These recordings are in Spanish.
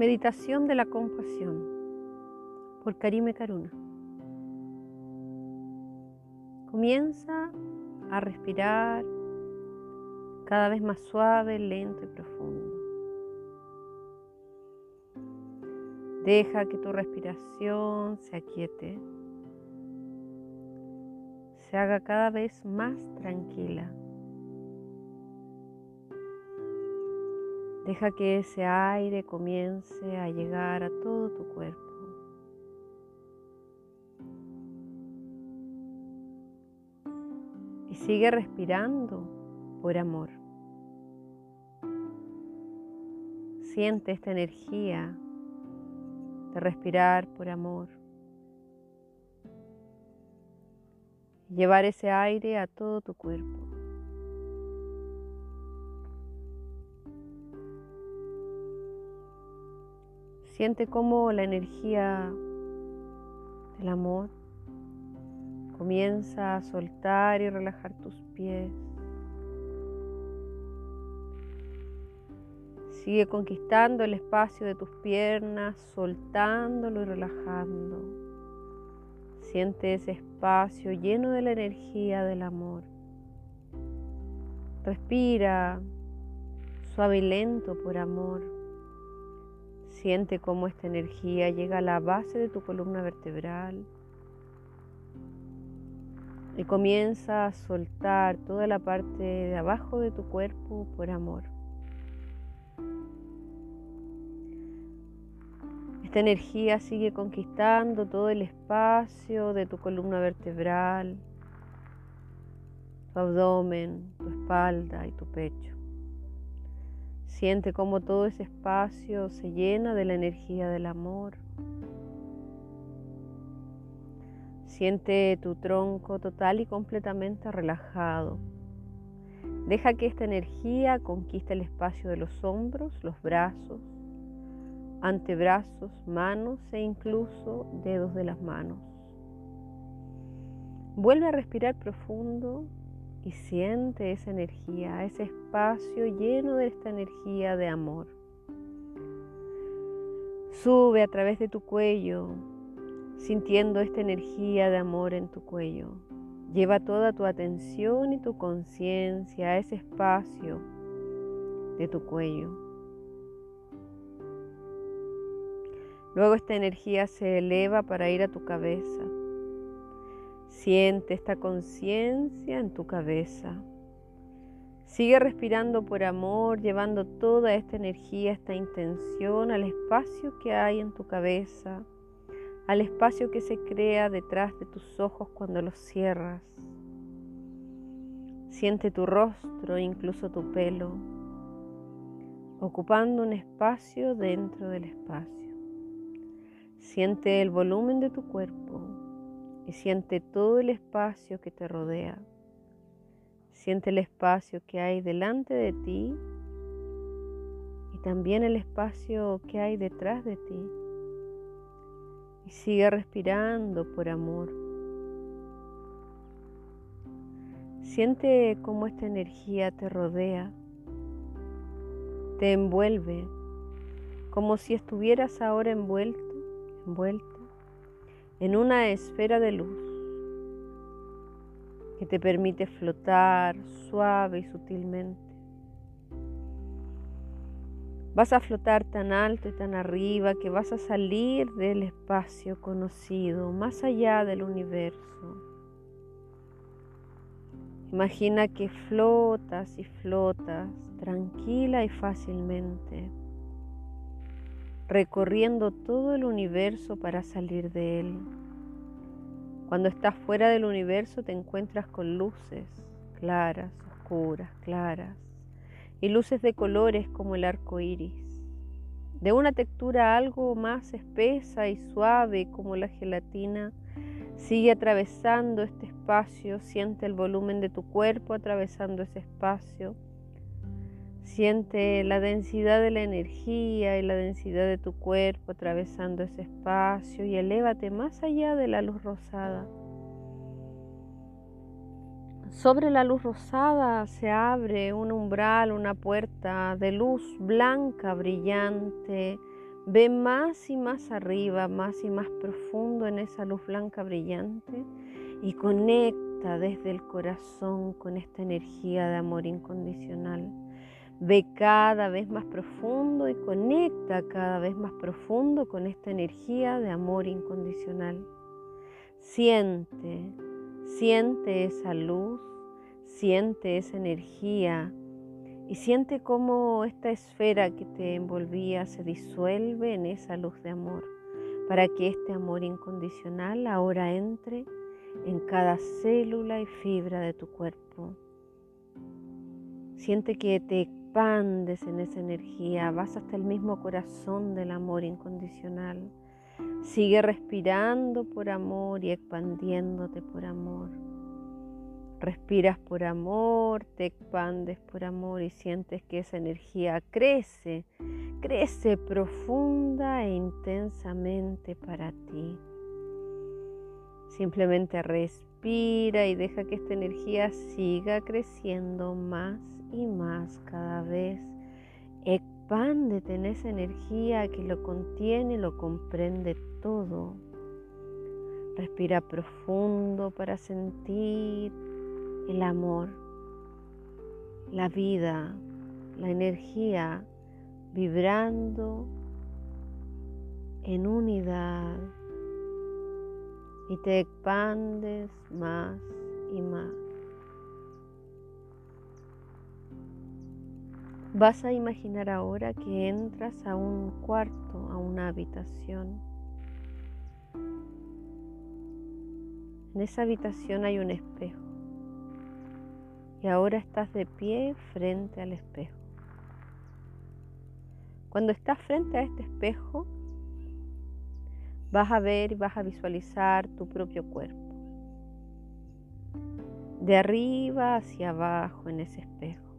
Meditación de la compasión por Karime Karuna. Comienza a respirar cada vez más suave, lento y profundo. Deja que tu respiración se aquiete, se haga cada vez más tranquila. Deja que ese aire comience a llegar a todo tu cuerpo. Y sigue respirando por amor. Siente esta energía de respirar por amor. Llevar ese aire a todo tu cuerpo. Siente cómo la energía del amor comienza a soltar y relajar tus pies. Sigue conquistando el espacio de tus piernas, soltándolo y relajando. Siente ese espacio lleno de la energía del amor. Respira suave y lento por amor. Siente cómo esta energía llega a la base de tu columna vertebral y comienza a soltar toda la parte de abajo de tu cuerpo por amor. Esta energía sigue conquistando todo el espacio de tu columna vertebral, tu abdomen, tu espalda y tu pecho. Siente cómo todo ese espacio se llena de la energía del amor. Siente tu tronco total y completamente relajado. Deja que esta energía conquiste el espacio de los hombros, los brazos, antebrazos, manos e incluso dedos de las manos. Vuelve a respirar profundo y siente esa energía, ese espacio lleno de esta energía de amor. Sube a través de tu cuello, sintiendo esta energía de amor en tu cuello. Lleva toda tu atención y tu conciencia a ese espacio de tu cuello. Luego esta energía se eleva para ir a tu cabeza Siente esta conciencia en tu cabeza. Sigue respirando por amor, llevando toda esta energía, esta intención al espacio que hay en tu cabeza, al espacio que se crea detrás de tus ojos cuando los cierras. Siente tu rostro, incluso tu pelo, ocupando un espacio dentro del espacio. Siente el volumen de tu cuerpo, y siente todo el espacio que te rodea. Siente el espacio que hay delante de ti y también el espacio que hay detrás de ti. Y sigue respirando por amor. Siente cómo esta energía te rodea, te envuelve, como si estuvieras ahora envuelto, envuelta en una esfera de luz que te permite flotar suave y sutilmente. Vas a flotar tan alto y tan arriba que vas a salir del espacio conocido, más allá del universo. Imagina que flotas y flotas tranquila y fácilmente recorriendo todo el universo para salir de él. Cuando estás fuera del universo te encuentras con luces claras, oscuras, claras, y luces de colores como el arco iris, de una textura algo más espesa y suave como la gelatina. Sigue atravesando este espacio, siente el volumen de tu cuerpo atravesando ese espacio Siente la densidad de la energía y la densidad de tu cuerpo atravesando ese espacio y elévate más allá de la luz rosada. Sobre la luz rosada se abre un umbral, una puerta de luz blanca, brillante, Ve más y más arriba, más y más profundo en esa luz blanca brillante y conecta desde el corazón con esta energía de amor incondicional. Ve cada vez más profundo y conecta cada vez más profundo con esta energía de amor incondicional. Siente, siente esa luz, siente esa energía y siente cómo esta esfera que te envolvía se disuelve en esa luz de amor, para que este amor incondicional ahora entre en cada célula y fibra de tu cuerpo. Siente que te expandes en esa energía, vas hasta el mismo corazón del amor incondicional. Sigue respirando por amor y expandiéndote por amor. Respiras por amor, te expandes por amor y sientes que esa energía crece, crece profunda e intensamente para ti. Simplemente respira y deja que esta energía siga creciendo más y más cada vez. Expándete en esa energía que lo contiene, lo comprende todo. Respira profundo para sentir el amor, la vida, la energía vibrando en unidad y te expandes más y más. Vas a imaginar ahora que entras a un cuarto, a una habitación. En esa habitación hay un espejo y ahora estás de pie frente al espejo. Cuando estás frente a este espejo, vas a ver y vas a visualizar tu propio cuerpo. De arriba hacia abajo en ese espejo.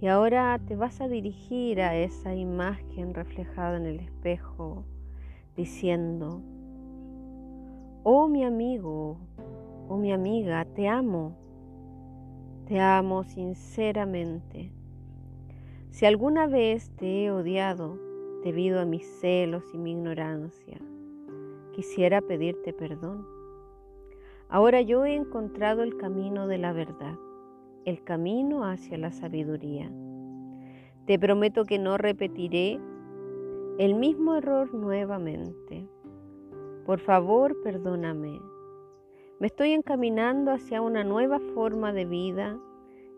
Y ahora te vas a dirigir a esa imagen reflejada en el espejo diciendo, oh mi amigo, oh mi amiga, te amo, te amo sinceramente. Si alguna vez te he odiado debido a mis celos y mi ignorancia, quisiera pedirte perdón. Ahora yo he encontrado el camino de la verdad, el camino hacia la sabiduría. Te prometo que no repetiré el mismo error nuevamente. Por favor, perdóname me estoy encaminando hacia una nueva forma de vida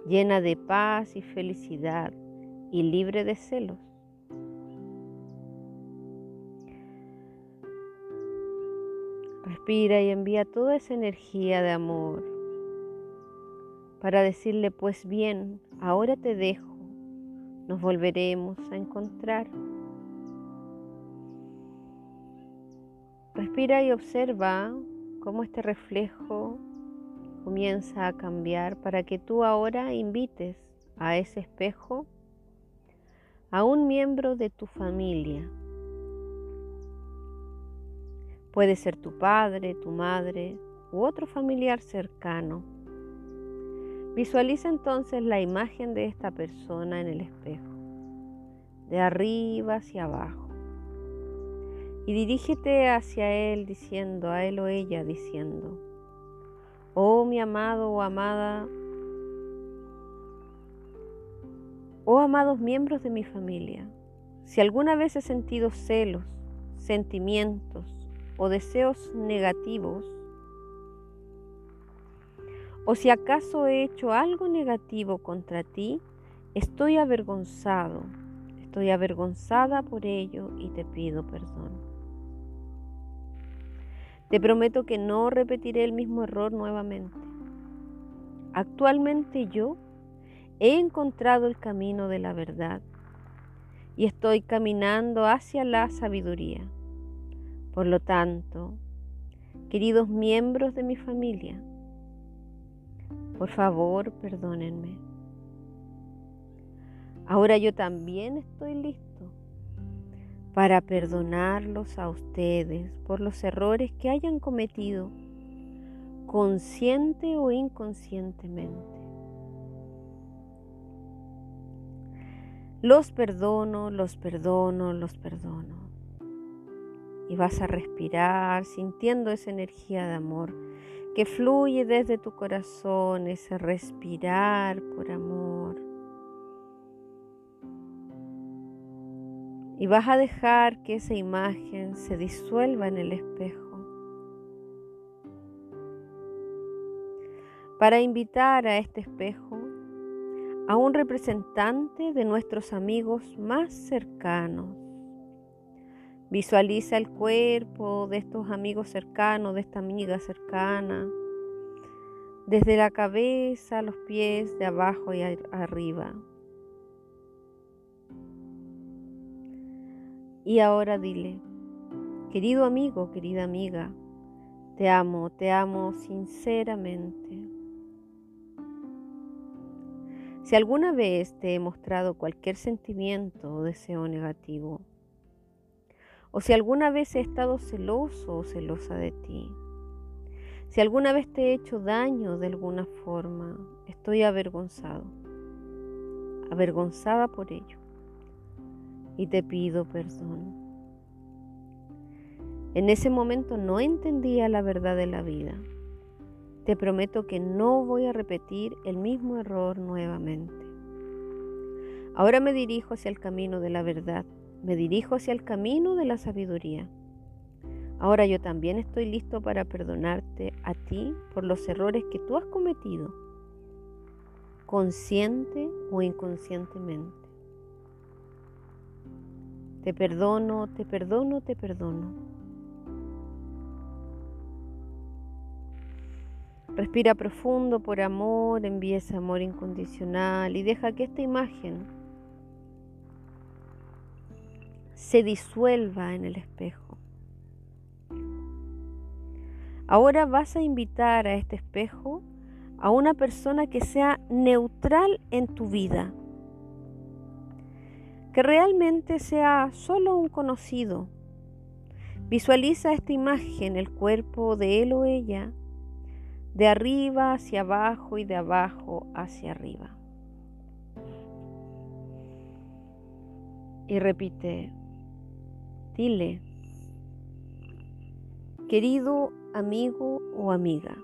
llena de paz y felicidad y libre de celos. Respira y envía toda esa energía de amor para decirle, pues bien, ahora te dejo, nos volveremos a encontrar. Respira y observa cómo este reflejo comienza a cambiar para que tú ahora invites a ese espejo a un miembro de tu familia. Puede ser tu padre, tu madre u otro familiar cercano. Visualiza entonces la imagen de esta persona en el espejo, de arriba hacia abajo. Y dirígete hacia Él diciendo, a Él o ella diciendo, oh mi amado o amada, oh amados miembros de mi familia, si alguna vez he sentido celos, sentimientos o deseos negativos, o si acaso he hecho algo negativo contra ti, estoy avergonzado, estoy avergonzada por ello y te pido perdón. Te prometo que no repetiré el mismo error nuevamente. Actualmente yo he encontrado el camino de la verdad y estoy caminando hacia la sabiduría. Por lo tanto, queridos miembros de mi familia, por favor perdónenme. Ahora yo también estoy listo para perdonarlos a ustedes por los errores que hayan cometido, consciente o inconscientemente. Los perdono, los perdono, los perdono. Y vas a respirar sintiendo esa energía de amor que fluye desde tu corazón, ese respirar por amor. Y vas a dejar que esa imagen se disuelva en el espejo. Para invitar a este espejo a un representante de nuestros amigos más cercanos. Visualiza el cuerpo de estos amigos cercanos, de esta amiga cercana, desde la cabeza los pies, de abajo y arriba. Y ahora dile, querido amigo, querida amiga, te amo, te amo sinceramente. Si alguna vez te he mostrado cualquier sentimiento o deseo negativo, o si alguna vez he estado celoso o celosa de ti, si alguna vez te he hecho daño de alguna forma, estoy avergonzado, avergonzada por ello, y te pido perdón. En ese momento no entendía la verdad de la vida te prometo que no voy a repetir el mismo error nuevamente. Ahora me dirijo hacia el camino de la verdad, me dirijo hacia el camino de la sabiduría. Ahora yo también estoy listo para perdonarte a ti por los errores que tú has cometido, consciente o inconscientemente. Te perdono, te perdono, te perdono. Respira profundo por amor, envía ese amor incondicional y deja que esta imagen se disuelva en el espejo. Ahora vas a invitar a este espejo a una persona que sea neutral en tu vida, que realmente sea solo un conocido. Visualiza esta imagen, el cuerpo de él o ella, de arriba hacia abajo y de abajo hacia arriba. Y repite, dile, querido amigo o amiga,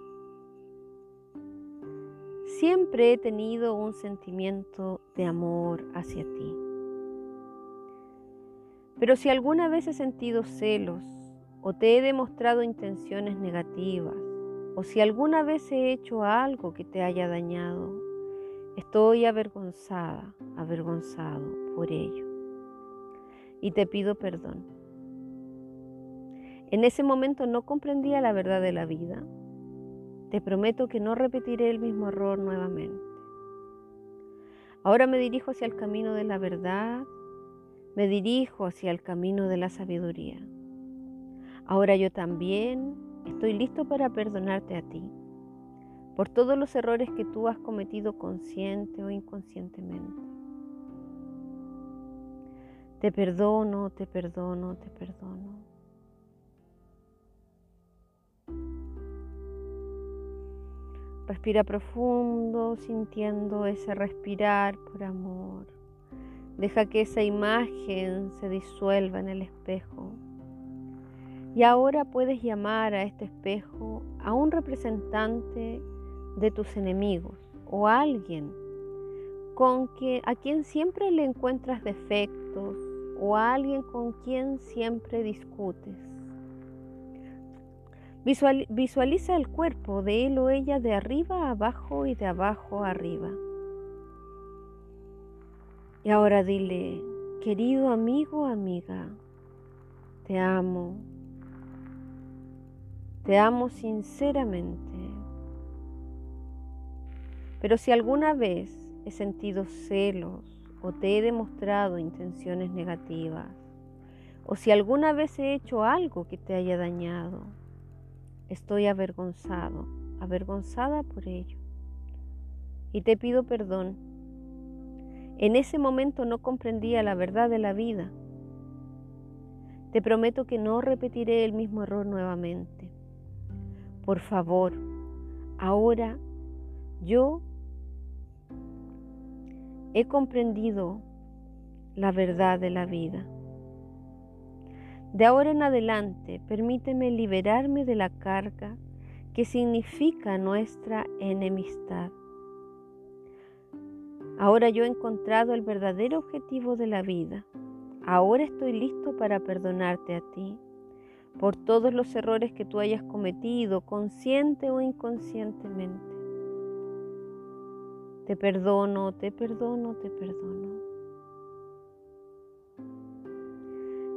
siempre he tenido un sentimiento de amor hacia ti. Pero si alguna vez he sentido celos o te he demostrado intenciones negativas, o si alguna vez he hecho algo que te haya dañado, estoy avergonzada, avergonzado por ello. Y te pido perdón. En ese momento no comprendía la verdad de la vida. Te prometo que no repetiré el mismo error nuevamente. Ahora me dirijo hacia el camino de la verdad, me dirijo hacia el camino de la sabiduría. Ahora yo también Estoy listo para perdonarte a ti por todos los errores que tú has cometido consciente o inconscientemente. Te perdono, te perdono, te perdono. Respira profundo, sintiendo ese respirar por amor. Deja que esa imagen se disuelva en el espejo. Y ahora puedes llamar a este espejo a un representante de tus enemigos o a alguien con a quien siempre le encuentras defectos o a alguien con quien siempre discutes. Visualiza el cuerpo de él o ella de arriba a abajo y de abajo a arriba. Y ahora dile, querido amigo, amiga, te amo, te amo sinceramente. Pero si alguna vez he sentido celos o te he demostrado intenciones negativas, o si alguna vez he hecho algo que te haya dañado, estoy avergonzado, avergonzada por ello. Y te pido perdón. En ese momento no comprendía la verdad de la vida. Te prometo que no repetiré el mismo error nuevamente. Por favor, ahora yo he comprendido la verdad de la vida. De ahora en adelante, permíteme liberarme de la carga que significa nuestra enemistad. Ahora yo he encontrado el verdadero objetivo de la vida. Ahora estoy listo para perdonarte a ti por todos los errores que tú hayas cometido, consciente o inconscientemente. Te perdono, te perdono, te perdono.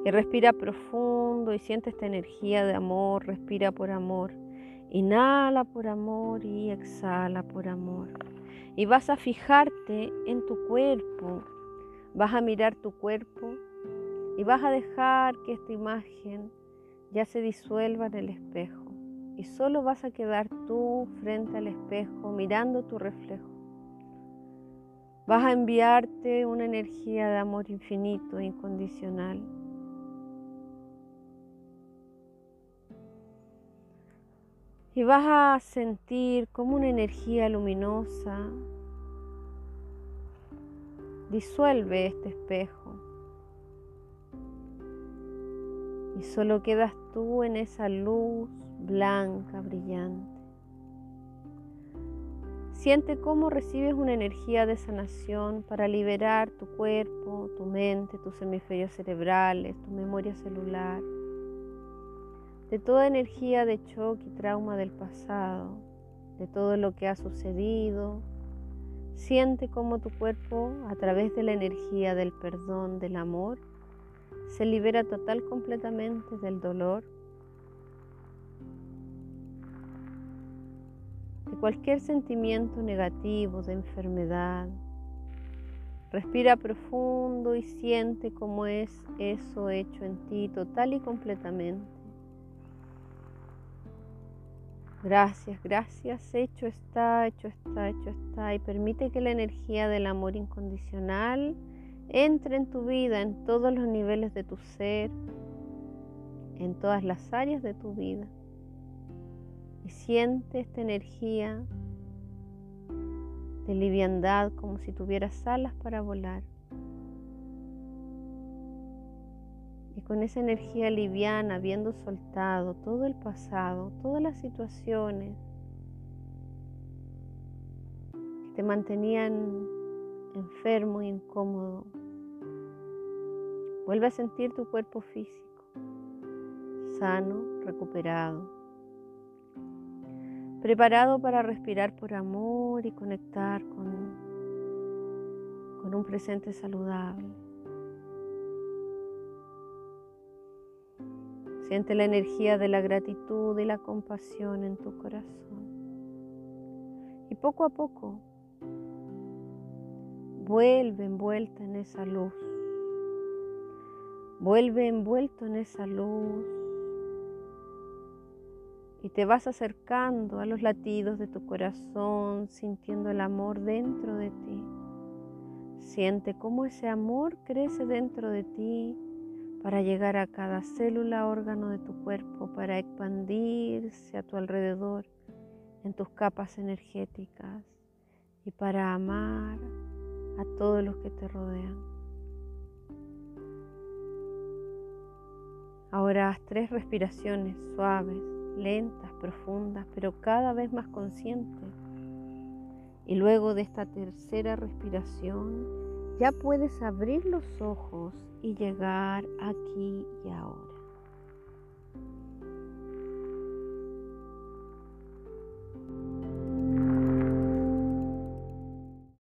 Y respira profundo y siente esta energía de amor, respira por amor. Inhala por amor y exhala por amor. Y vas a fijarte en tu cuerpo, vas a mirar tu cuerpo y vas a dejar que esta imagen ya se disuelva en el espejo. Y solo vas a quedar tú frente al espejo mirando tu reflejo. Vas a enviarte una energía de amor infinito incondicional. Y vas a sentir como una energía luminosa disuelve este espejo. Y solo quedas tú en esa luz blanca, brillante. Siente cómo recibes una energía de sanación para liberar tu cuerpo, tu mente, tus hemisferios cerebrales, tu memoria celular, de toda energía de choque y trauma del pasado, de todo lo que ha sucedido. Siente cómo tu cuerpo, a través de la energía del perdón, del amor, se libera total completamente del dolor cualquier sentimiento negativo de enfermedad. Respira profundo y siente cómo es eso hecho en ti total y completamente. Gracias, gracias, hecho está, hecho está, hecho está. Y permite que la energía del amor incondicional entre en tu vida, en todos los niveles de tu ser, en todas las áreas de tu vida y siente esta energía de liviandad como si tuvieras alas para volar. Y con esa energía liviana, habiendo soltado todo el pasado, todas las situaciones que te mantenían enfermo y incómodo, vuelve a sentir tu cuerpo físico, sano, recuperado preparado para respirar por amor y conectar con, con un presente saludable. Siente la energía de la gratitud y la compasión en tu corazón. Y poco a poco vuelve envuelta en esa luz. Vuelve envuelto en esa luz y te vas acercando a los latidos de tu corazón, sintiendo el amor dentro de ti. Siente cómo ese amor crece dentro de ti para llegar a cada célula, órgano de tu cuerpo, para expandirse a tu alrededor en tus capas energéticas y para amar a todos los que te rodean. Ahora haz tres respiraciones suaves lentas, profundas, pero cada vez más conscientes. Y luego de esta tercera respiración, ya puedes abrir los ojos y llegar aquí y ahora.